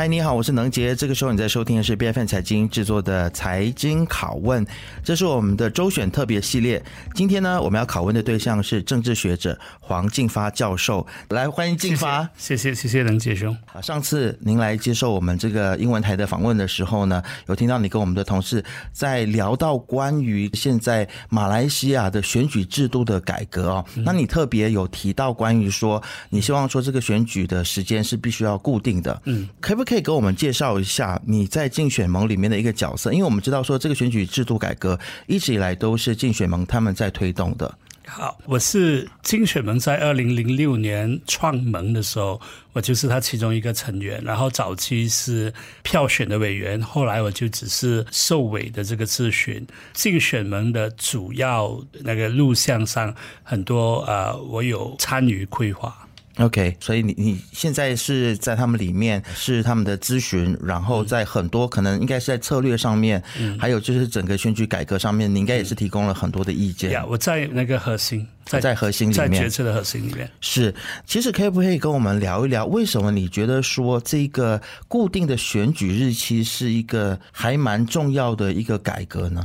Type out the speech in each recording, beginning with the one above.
嗨，你好，我是能杰。这个时候你在收听的是 B F N 财经制作的财经拷问，这是我们的周选特别系列。今天呢，我们要拷问的对象是政治学者黄进发教授。来，欢迎进发。谢谢，谢谢能杰兄。啊，上次您来接受我们这个英文台的访问的时候呢，有听到你跟我们的同事在聊到关于现在马来西亚的选举制度的改革哦。那你特别有提到关于说，你希望说这个选举的时间是必须要固定的。嗯，可不可以给我们介绍一下你在竞选盟里面的一个角色？因为我们知道说这个选举制度改革一直以来都是竞选盟他们在推动的。好，我是竞选盟在二零零六年创盟的时候，我就是他其中一个成员。然后早期是票选的委员，后来我就只是受委的这个咨询。竞选盟的主要那个录像上很多呃，我有参与规划。OK，所以你你现在是在他们里面是他们的咨询，然后在很多可能应该是在策略上面，嗯，还有就是整个选举改革上面，你应该也是提供了很多的意见。呀，我在那个核心，在在核心里面，在决策的核心里面是。其实可不可以跟我们聊一聊，为什么你觉得说这个固定的选举日期是一个还蛮重要的一个改革呢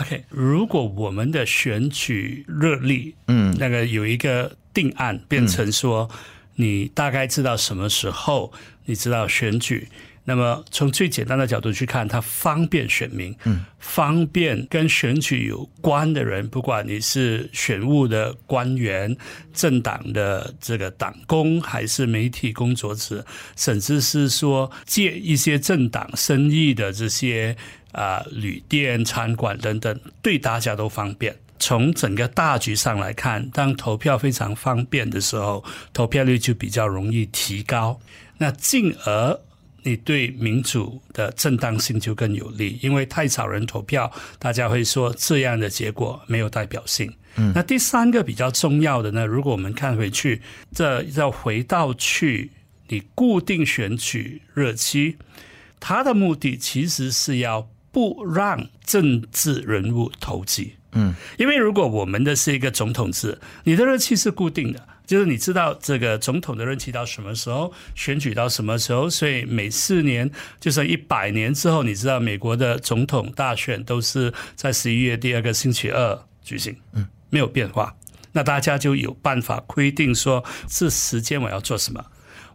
？OK，如果我们的选举日历，嗯，那个有一个。定案变成说，你大概知道什么时候，你知道选举。那么从最简单的角度去看，它方便选民，嗯，方便跟选举有关的人，不管你是选务的官员、政党的这个党工，还是媒体工作者，甚至是说借一些政党生意的这些啊旅店、餐馆等等，对大家都方便。从整个大局上来看，当投票非常方便的时候，投票率就比较容易提高。那进而你对民主的正当性就更有利，因为太少人投票，大家会说这样的结果没有代表性。嗯，那第三个比较重要的呢，如果我们看回去，这要回到去你固定选举日期，它的目的其实是要不让政治人物投机。嗯，因为如果我们的是一个总统制，你的任期是固定的，就是你知道这个总统的任期到什么时候，选举到什么时候，所以每四年，就是一百年之后，你知道美国的总统大选都是在十一月第二个星期二举行，嗯，没有变化，那大家就有办法规定说，这时间我要做什么。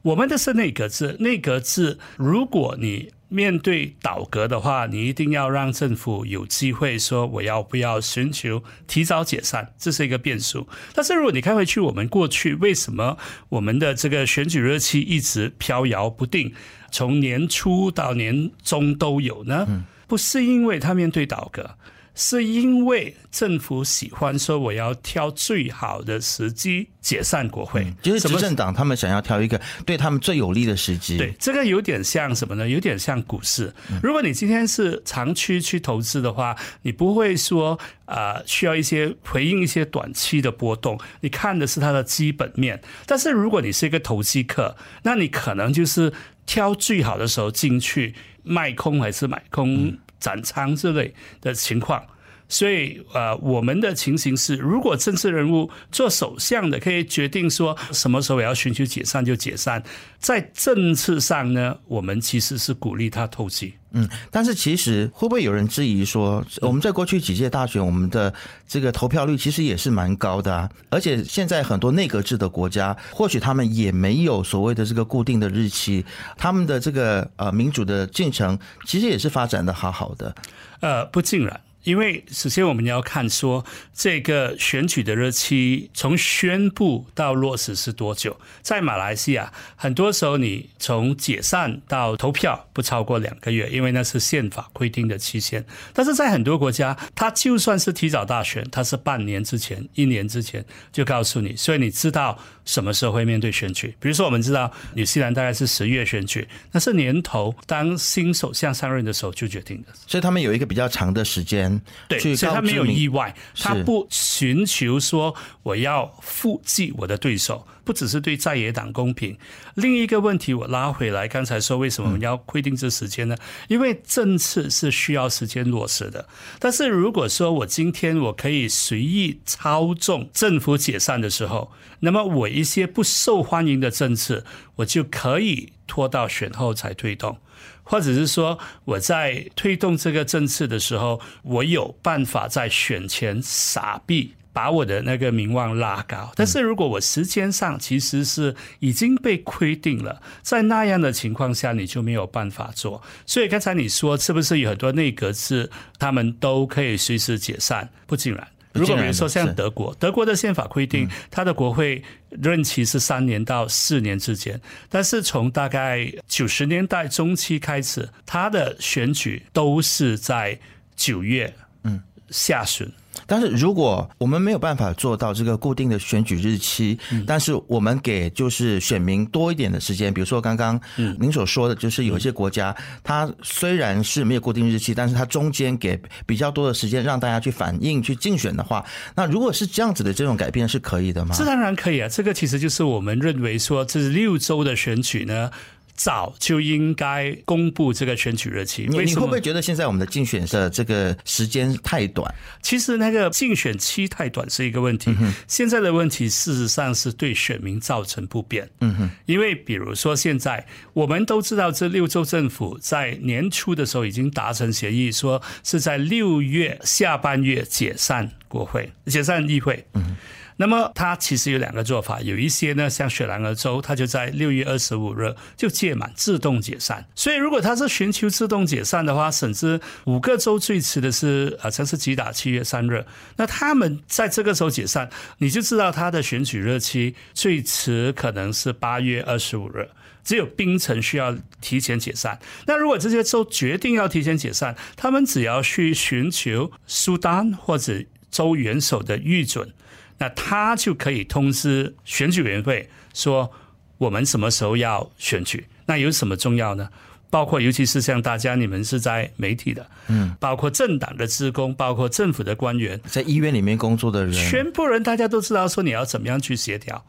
我们的是内阁制，内阁制，如果你面对倒戈的话，你一定要让政府有机会说我要不要寻求提早解散，这是一个变数。但是如果你看回去，我们过去为什么我们的这个选举日期一直飘摇不定，从年初到年终都有呢？不是因为他面对倒阁。是因为政府喜欢说我要挑最好的时机解散国会，嗯、就是执政党他们想要挑一个对他们最有利的时机。对，这个有点像什么呢？有点像股市。如果你今天是长期去投资的话，你不会说啊、呃、需要一些回应一些短期的波动，你看的是它的基本面。但是如果你是一个投机客，那你可能就是挑最好的时候进去卖空还是买空。斩仓之类的情况，所以呃，我们的情形是，如果政治人物做首相的可以决定说什么时候要寻求解散就解散，在政治上呢，我们其实是鼓励他投机。嗯，但是其实会不会有人质疑说，我们在过去几届大选，我们的这个投票率其实也是蛮高的啊，而且现在很多内阁制的国家，或许他们也没有所谓的这个固定的日期，他们的这个呃民主的进程其实也是发展的好好的。呃，不尽然。因为首先我们要看说这个选举的日期从宣布到落实是多久。在马来西亚，很多时候你从解散到投票不超过两个月，因为那是宪法规定的期限。但是在很多国家，它就算是提早大选，它是半年之前、一年之前就告诉你，所以你知道什么时候会面对选举。比如说，我们知道纽西兰大概是十月选举，那是年头当新首相上任的时候就决定的，所以他们有一个比较长的时间。对，所以他没有意外，他不寻求说我要复制我的对手，不只是对在野党公平。另一个问题，我拉回来，刚才说为什么我们要规定这时间呢？因为政策是需要时间落实的。但是如果说我今天我可以随意操纵政府解散的时候，那么我一些不受欢迎的政策，我就可以拖到选后才推动。或者是说，我在推动这个政策的时候，我有办法在选前撒币，把我的那个名望拉高。但是如果我时间上其实是已经被规定了，在那样的情况下，你就没有办法做。所以刚才你说，是不是有很多内阁制，他们都可以随时解散？不尽然。如果比如说像德国，德国的宪法规定，它的国会任期是三年到四年之间，但是从大概九十年代中期开始，它的选举都是在九月嗯下旬。但是如果我们没有办法做到这个固定的选举日期，但是我们给就是选民多一点的时间，比如说刚刚您所说的，就是有一些国家，它虽然是没有固定日期，但是它中间给比较多的时间让大家去反映、去竞选的话，那如果是这样子的这种改变是可以的吗？这当然可以啊，这个其实就是我们认为说这六周的选举呢。早就应该公布这个选举日期。你你会不会觉得现在我们的竞选的这个时间太短？其实那个竞选期太短是一个问题。现在的问题事实上是对选民造成不便。嗯哼，因为比如说现在我们都知道，这六州政府在年初的时候已经达成协议，说是在六月下半月解散国会、解散议会。嗯。那么它其实有两个做法，有一些呢，像雪兰莪州，它就在六月二十五日就届满，自动解散。所以如果它是寻求自动解散的话，甚至五个州最迟的是好像是吉打七月三日，那他们在这个时候解散，你就知道它的选举日期最迟可能是八月二十五日。只有槟城需要提前解散。那如果这些州决定要提前解散，他们只要去寻求苏丹或者州元首的预准。那他就可以通知选举委员会说，我们什么时候要选举？那有什么重要呢？包括尤其是像大家你们是在媒体的，嗯，包括政党的职工，包括政府的官员，在医院里面工作的人，全部人大家都知道说你要怎么样去协调，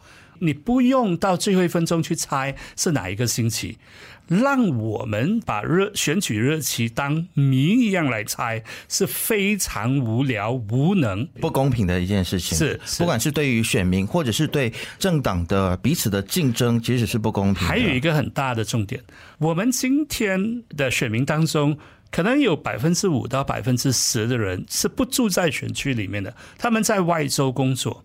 你不用到最后一分钟去猜是哪一个星期。让我们把热选举日期当谜一样来猜，是非常无聊、无能、不公平的一件事情。是，不管是对于选民，或者是对政党的彼此的竞争，其实是不公平。还有一个很大的重点，我们今天的选民当中，可能有百分之五到百分之十的人是不住在选区里面的，他们在外州工作。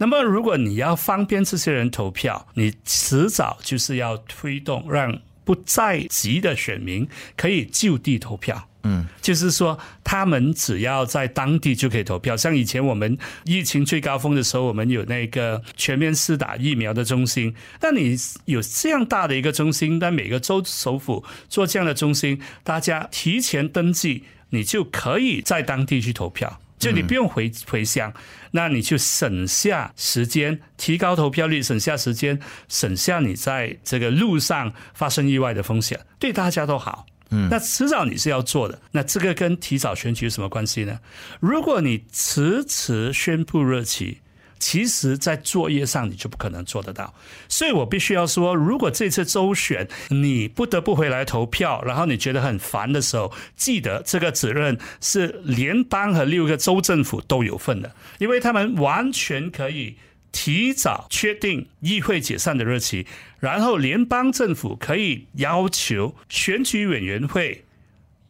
那么，如果你要方便这些人投票，你迟早就是要推动让。不在籍的选民可以就地投票，嗯，就是说他们只要在当地就可以投票。像以前我们疫情最高峰的时候，我们有那个全面施打疫苗的中心。那你有这样大的一个中心，在每个州首府做这样的中心，大家提前登记，你就可以在当地去投票。就你不用回回乡，那你就省下时间，提高投票率，省下时间，省下你在这个路上发生意外的风险，对大家都好。嗯，那迟早你是要做的，那这个跟提早选举有什么关系呢？如果你迟迟宣布日期。其实，在作业上你就不可能做得到，所以我必须要说，如果这次州选你不得不回来投票，然后你觉得很烦的时候，记得这个责任是联邦和六个州政府都有份的，因为他们完全可以提早确定议会解散的日期，然后联邦政府可以要求选举委员会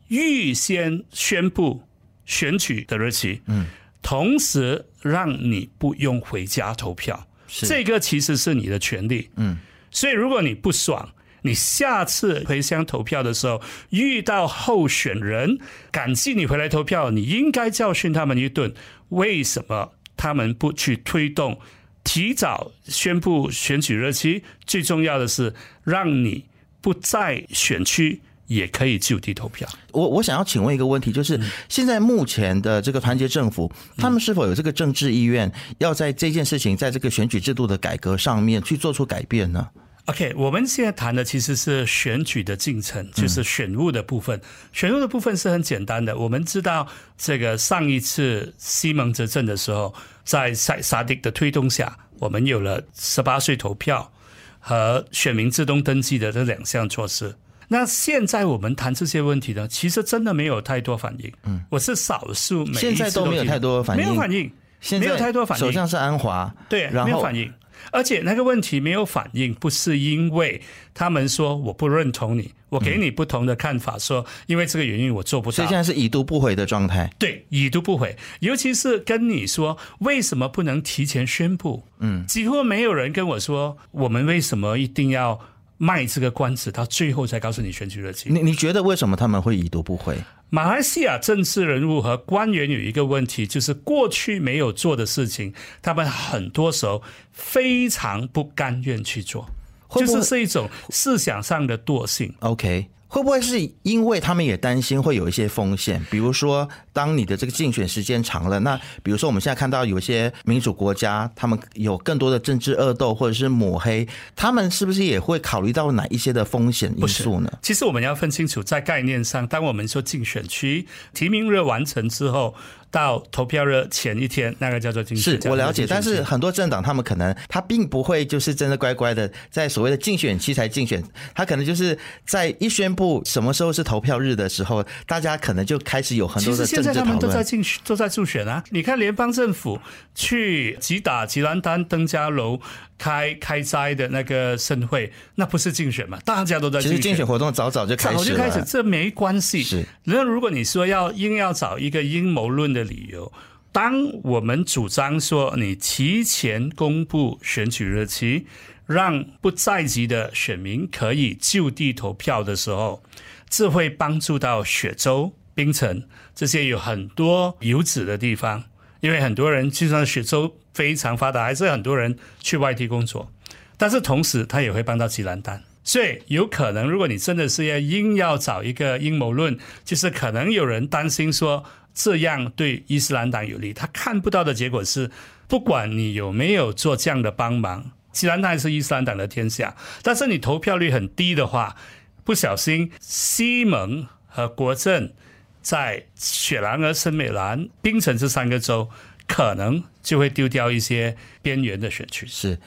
预先宣布选举的日期。嗯。同时让你不用回家投票，这个其实是你的权利。嗯，所以如果你不爽，你下次回乡投票的时候遇到候选人感激你回来投票，你应该教训他们一顿。为什么他们不去推动提早宣布选举日期？最重要的是让你不在选区。也可以就地投票。我我想要请问一个问题，就是现在目前的这个团结政府，他们是否有这个政治意愿，要在这件事情，在这个选举制度的改革上面去做出改变呢？OK，我们现在谈的其实是选举的进程，就是选务的部分。选务的部分是很简单的。我们知道，这个上一次西蒙执政的时候，在萨萨迪的推动下。我们有了十八岁投票和选民自动登记的这两项措施。那现在我们谈这些问题呢，其实真的没有太多反应。嗯，我是少数，每现在都没有太多反应，没有反应，没有太多反应。首相是安华，对，然后没有反应。而且那个问题没有反应，不是因为他们说我不认同你，我给你不同的看法，说因为这个原因我做不到。所以现在是已读不回的状态。对，已读不回，尤其是跟你说为什么不能提前宣布？嗯，几乎没有人跟我说我们为什么一定要卖这个关子，到最后才告诉你选举热情。你你觉得为什么他们会已读不回？马来西亚政治人物和官员有一个问题，就是过去没有做的事情，他们很多时候非常不甘愿去做，就是是一种思想上的惰性。OK。会不会是因为他们也担心会有一些风险？比如说，当你的这个竞选时间长了，那比如说我们现在看到有些民主国家，他们有更多的政治恶斗或者是抹黑，他们是不是也会考虑到哪一些的风险因素呢？其实我们要分清楚，在概念上，当我们说竞选区提名日完成之后。到投票日前一天，那个叫做竞选。是我了解，但是很多政党他们可能他并不会就是真的乖乖的在所谓的竞选期才竞选，他可能就是在一宣布什么时候是投票日的时候，大家可能就开始有很多的政治讨论。现在他们都在竞选，都在助选啊！你看联邦政府去吉打吉兰丹登嘉楼开开斋的那个盛会，那不是竞选嘛？大家都在竞选。其实竞选活动早早就开始了，早就开始，这没关系。是，那如果你说要硬要找一个阴谋论的。的理由，当我们主张说你提前公布选举日期，让不在籍的选民可以就地投票的时候，这会帮助到雪州、槟城这些有很多游子的地方，因为很多人就算雪州非常发达，还是很多人去外地工作，但是同时他也会帮到吉兰丹，所以有可能，如果你真的是要硬要找一个阴谋论，就是可能有人担心说。这样对伊斯兰党有利，他看不到的结果是，不管你有没有做这样的帮忙，吉兰丹是伊斯兰党的天下。但是你投票率很低的话，不小心西蒙和国阵在雪兰莪、森美兰、槟城这三个州，可能就会丢掉一些边缘的选区。是。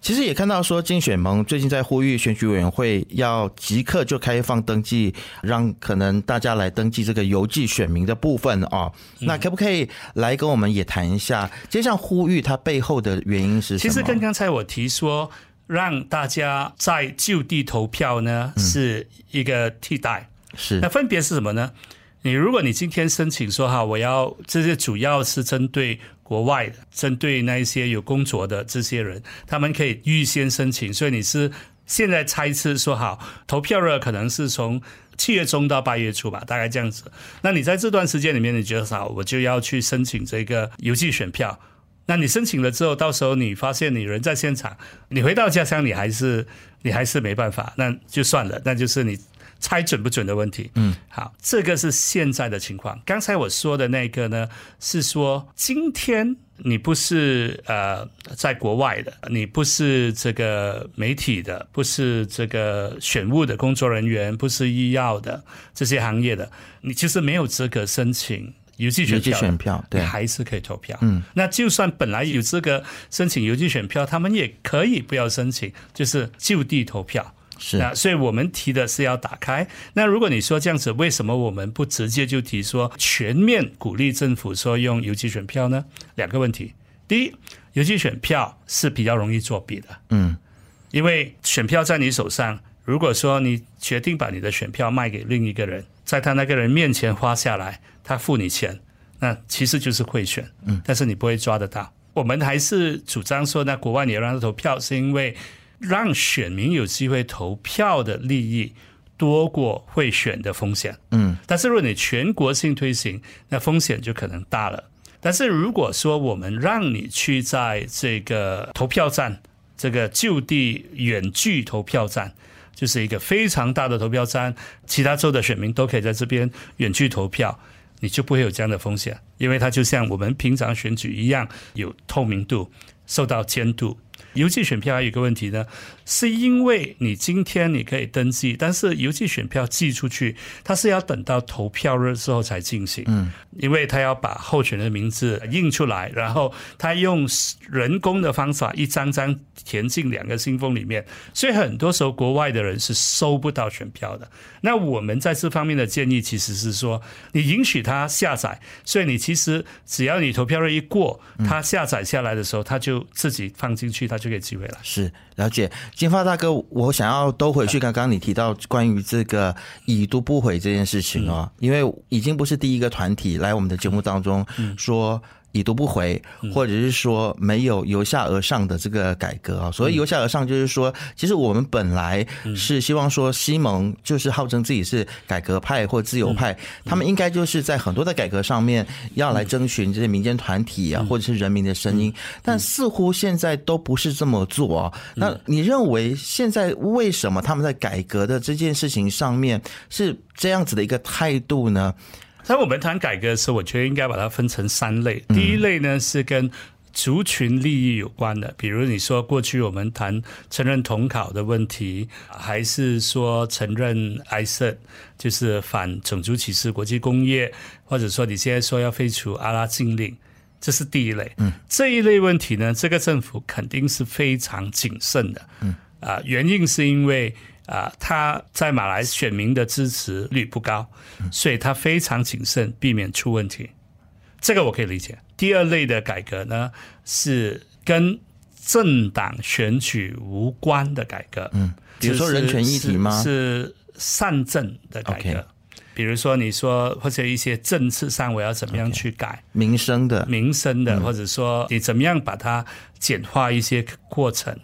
其实也看到说，竞选盟最近在呼吁选举委员会要即刻就开放登记，让可能大家来登记这个邮寄选民的部分哦。那可不可以来跟我们也谈一下，这项呼吁它背后的原因是什么？其实跟刚才我提说，让大家在就地投票呢，是一个替代。是。那分别是什么呢？你如果你今天申请说哈，我要这些主要是针对。国外的针对那一些有工作的这些人，他们可以预先申请。所以你是现在猜测说好，投票日可能是从七月中到八月初吧，大概这样子。那你在这段时间里面，你觉得好，我就要去申请这个邮寄选票。那你申请了之后，到时候你发现你人在现场，你回到家乡，你还是你还是没办法，那就算了，那就是你。猜准不准的问题。嗯，好，这个是现在的情况。刚才我说的那个呢，是说今天你不是呃在国外的，你不是这个媒体的，不是这个选务的工作人员，不是医药的这些行业的，你其实没有资格申请邮寄选票。选票，对，还是可以投票。嗯，那就算本来有资格申请邮寄选票，他们也可以不要申请，就是就地投票。是啊，所以我们提的是要打开。那如果你说这样子，为什么我们不直接就提说全面鼓励政府说用邮寄选票呢？两个问题。第一，邮寄选票是比较容易作弊的。嗯，因为选票在你手上，如果说你决定把你的选票卖给另一个人，在他那个人面前花下来，他付你钱，那其实就是贿选。嗯，但是你不会抓得到。我们还是主张说，那国外你要让他投票，是因为。让选民有机会投票的利益多过贿选的风险。嗯，但是如果你全国性推行，那风险就可能大了。但是如果说我们让你去在这个投票站，这个就地远距投票站，就是一个非常大的投票站，其他州的选民都可以在这边远距投票，你就不会有这样的风险。因为它就像我们平常选举一样，有透明度，受到监督。邮寄选票还有一个问题呢，是因为你今天你可以登记，但是邮寄选票寄出去，它是要等到投票日之后才进行。嗯，因为他要把候选人的名字印出来，然后他用人工的方法一张张填进两个信封里面，所以很多时候国外的人是收不到选票的。那我们在这方面的建议其实是说，你允许他下载，所以你其实只要你投票日一过，他下载下来的时候，他就自己放进去，他就。这个机会了，是了解金发大哥，我想要兜回去。刚刚你提到关于这个已读不回这件事情哦，因为已经不是第一个团体来我们的节目当中说。已读不回，或者是说没有由下而上的这个改革啊。所以由下而上就是说，其实我们本来是希望说，西蒙就是号称自己是改革派或自由派，他们应该就是在很多的改革上面要来征询这些民间团体啊，或者是人民的声音。但似乎现在都不是这么做啊。那你认为现在为什么他们在改革的这件事情上面是这样子的一个态度呢？在我们谈改革的时候，我觉得应该把它分成三类。第一类呢是跟族群利益有关的，比如你说过去我们谈承认统考的问题，还是说承认 ISET 就是反种族歧视国际公约，或者说你现在说要废除阿拉禁令，这是第一类。嗯，这一类问题呢，这个政府肯定是非常谨慎的。嗯，啊，原因是因为。啊，他在马来选民的支持率不高，所以他非常谨慎，避免出问题。这个我可以理解。第二类的改革呢，是跟政党选举无关的改革。嗯，比如说人权议题吗？是，是善政的改革。Okay. 比如说你说或者一些政策上我要怎么样去改 Okay. 民生的、民生的，或者说你怎么样把它简化一些过程。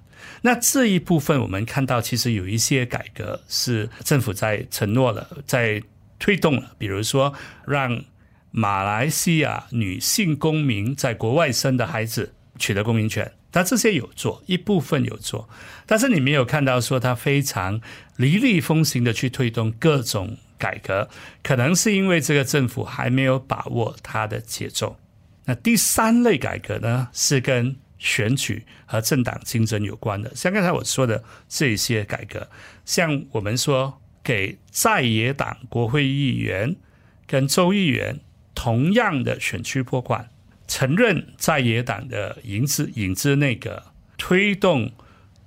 那这一部分，我们看到其实有一些改革是政府在承诺了，在推动了。比如说，让马来西亚女性公民在国外生的孩子取得公民权，他这些有做，一部分有做，但是你没有看到说他非常雷厉风行的去推动各种改革，可能是因为这个政府还没有把握他的节奏。那第三类改革呢，是跟选举和政党竞争有关的，像刚才我说的这些改革，像我们说给在野党国会议员跟州议员同样的选区拨款，承认在野党的影子影子内阁，推动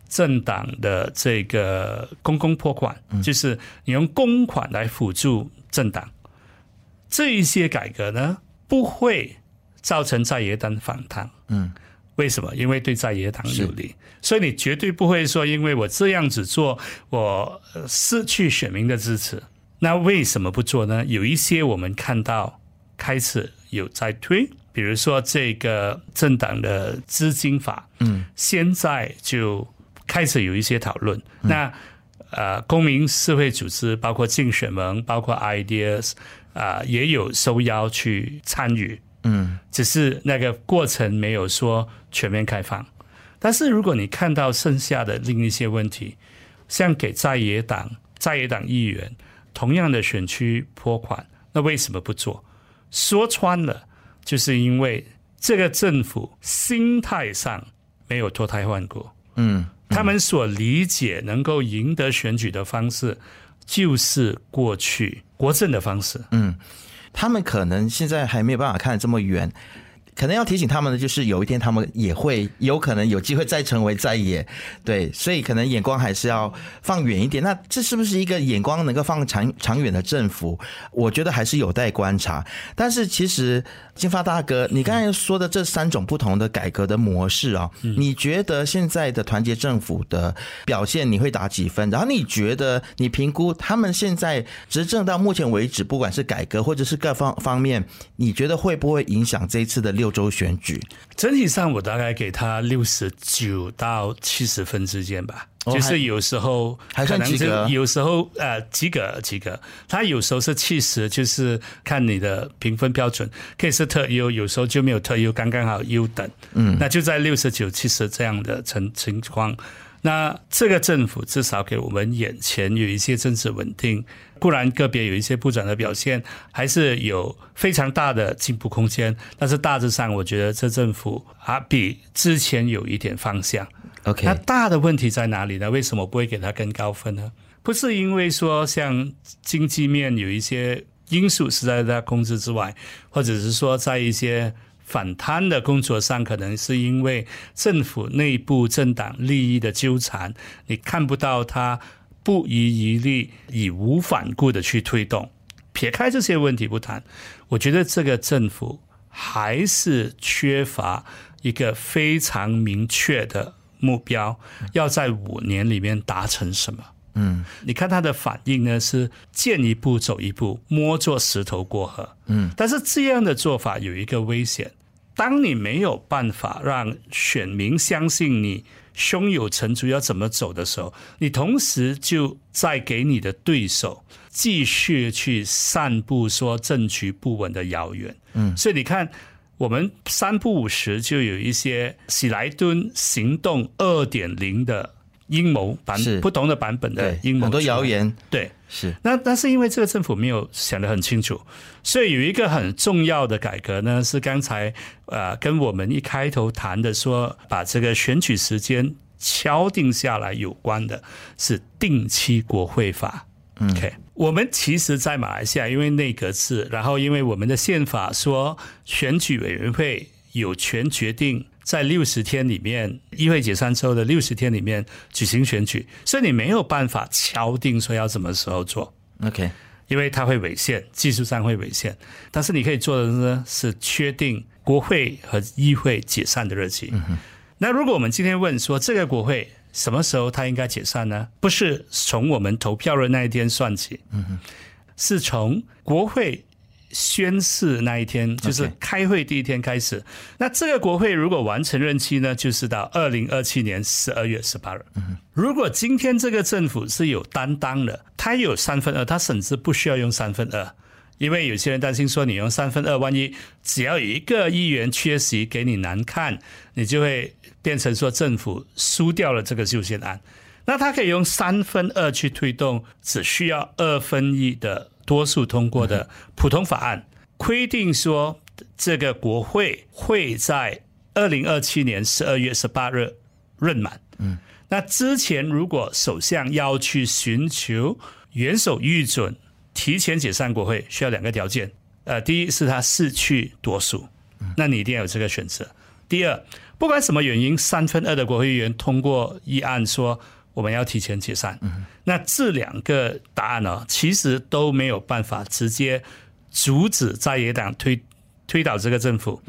政党的这个公共拨款，就是你用公款来辅助政党，这一些改革呢，不会造成在野党反弹。嗯。为什么？因为对在野党有利，所以你绝对不会说，因为我这样子做，我失去选民的支持。那为什么不做呢？有一些我们看到开始有在推，比如说这个政党的资金法，嗯，现在就开始有一些讨论。那呃，公民社会组织，包括竞选盟，包括 Ideas 啊，也有受邀去参与。嗯，只是那个过程没有说全面开放，但是如果你看到剩下的另一些问题，像给在野党、在野党议员同样的选区拨款，那为什么不做？说穿了，就是因为这个政府心态上没有脱胎换骨。嗯，他们所理解能够赢得选举的方式，就是过去国政的方式。嗯。他们可能现在还没有办法看这么远，可能要提醒他们的就是，有一天他们也会有可能有机会再成为在野，对，所以可能眼光还是要放远一点。那这是不是一个眼光能够放长长远的政府？我觉得还是有待观察。但是其实。金发大哥，你刚才说的这三种不同的改革的模式啊，你觉得现在的团结政府的表现你会打几分？然后你觉得你评估他们现在执政到目前为止，不管是改革或者是各方方面，你觉得会不会影响这一次的六州选举？整体上，我大概给他六十九到七十分之间吧。就是有时候可能是有时候呃及格及格，他有时候是七十，就是看你的评分标准，可以是特优，有时候就没有特优，刚刚好优等，嗯，那就在六十九七十这样的情情况。那这个政府至少给我们眼前有一些政治稳定，固然个别有一些部长的表现还是有非常大的进步空间，但是大致上我觉得这政府啊比之前有一点方向。OK，那大的问题在哪里呢？为什么不会给他更高分呢？不是因为说像经济面有一些因素是在他控制之外，或者是说在一些。反贪的工作上，可能是因为政府内部政党利益的纠缠，你看不到他不遗余力、义无反顾的去推动。撇开这些问题不谈，我觉得这个政府还是缺乏一个非常明确的目标，要在五年里面达成什么。嗯，你看他的反应呢，是见一步走一步，摸着石头过河。嗯，但是这样的做法有一个危险，当你没有办法让选民相信你胸有成竹要怎么走的时候，你同时就在给你的对手继续去散布说政局不稳的谣言。嗯，所以你看，我们三不五时就有一些喜来登行动二点零的。阴谋版不同的版本的阴谋，很多谣言。对，是。那但是因为这个政府没有想得很清楚，所以有一个很重要的改革呢，是刚才呃跟我们一开头谈的说，把这个选举时间敲定下来有关的，是定期国会法。OK，我们其实，在马来西亚因为内阁制，然后因为我们的宪法说选举委员会有权决定。在六十天里面，议会解散之后的六十天里面举行选举，所以你没有办法敲定说要什么时候做，OK？因为它会违宪，技术上会违宪。但是你可以做的呢，是确定国会和议会解散的日期。嗯。那如果我们今天问说这个国会什么时候它应该解散呢？不是从我们投票的那一天算起，嗯，是从国会。宣誓那一天就是开会第一天开始。那这个国会如果完成任期呢，就是到二零二七年十二月十八日。如果今天这个政府是有担当的，他有三分二，他甚至不需要用三分二，因为有些人担心说，你用三分二，万一只要有一个议员缺席，给你难看，你就会变成说政府输掉了这个修宪案。那他可以用三分二去推动，只需要二分一的。多数通过的普通法案规定说，这个国会会在二零二七年十二月十八日任满。嗯，那之前如果首相要去寻求元首预准提前解散国会，需要两个条件。呃，第一是他失去多数，那你一定要有这个选择。第二，不管什么原因，三分二的国会议员通过议案说。我们要提前解散，那这两个答案呢，其实都没有办法直接阻止在野党推推倒这个政府。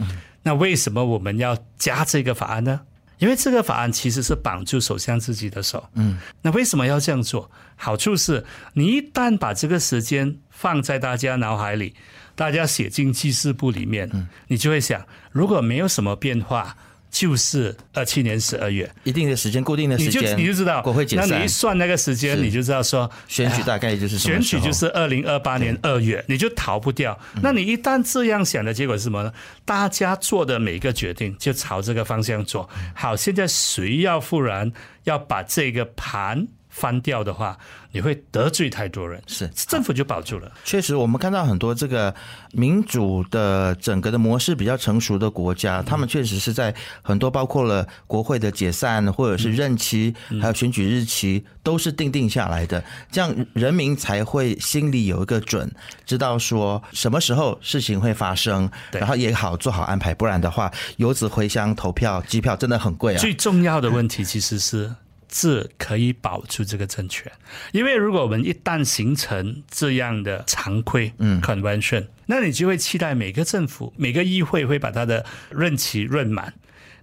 那为什么我们要加这个法案呢？因为这个法案其实是绑住首相自己的手。嗯，那为什么要这样做？好处是你一旦把这个时间放在大家脑海里，大家写进记事簿里面，你就会想，如果没有什么变化。就是二七年十二月，一定的时间，固定的时间，你就你就知道国会解散。那你一算那个时间，你就知道说选举大概就是选举就是二零二八年二月，你就逃不掉。那你一旦这样想的结果是什么呢？大家做的每一个决定就朝这个方向做。好，现在谁要复燃要把这个盘翻掉的话，你会得罪太多人，是政府就保住了。确实，我们看到很多这个民主的整个的模式比较成熟的国家，他们确实是在很多包括了国会的解散或者是任期，还有选举日期都是定定下来的，这样人民才会心里有一个准，知道说什么时候事情会发生，然后也好做好安排，不然的话游子回乡投票机票真的很贵啊。最重要的问题其实是。这可以保住这个政权，因为如果我们一旦形成这样的常规，嗯，convention，那你就会期待每个政府、每个议会会把它的任期任满。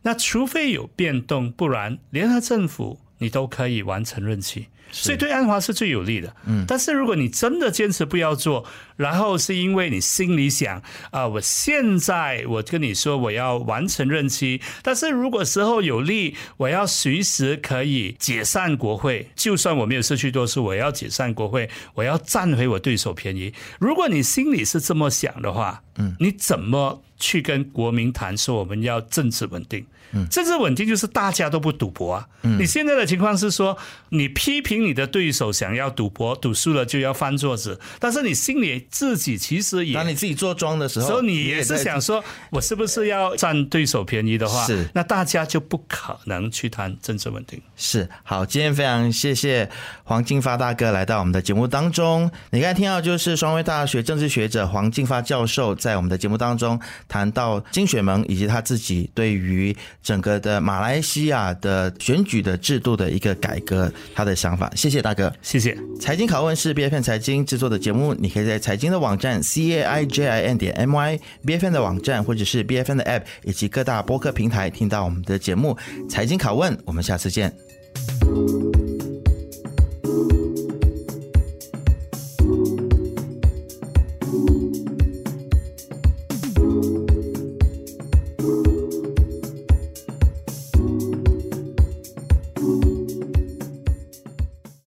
那除非有变动，不然联合政府你都可以完成任期。所以对安华是最有利的。嗯，但是如果你真的坚持不要做，然后是因为你心里想啊，我现在我跟你说我要完成任期，但是如果时候有利，我要随时可以解散国会，就算我没有失去多数，我要解散国会，我要占回我对手便宜。如果你心里是这么想的话，嗯，你怎么去跟国民谈说我们要政治稳定？嗯政治稳定就是大家都不赌博啊！嗯你现在的情况是说，你批评你的对手想要赌博，赌输了就要翻桌子，但是你心里自己其实也，当你自己做庄的时候，所以你也是想说，我是不是要占对手便宜的话，是那大家就不可能去谈政治稳定。是好，今天非常谢谢黄金发大哥来到我们的节目当中。你刚才听到就是双威大学政治学者黄金发教授在我们的节目当中谈到金雪盟以及他自己对于。整个的马来西亚的选举的制度的一个改革，他的想法。谢谢大哥，谢谢。财经拷问是 B F N 财经制作的节目，你可以在财经的网站 c a i j i n 点 m y、B F N 的网站或者是 B F N 的 App 以及各大播客平台听到我们的节目《财经拷问》。我们下次见。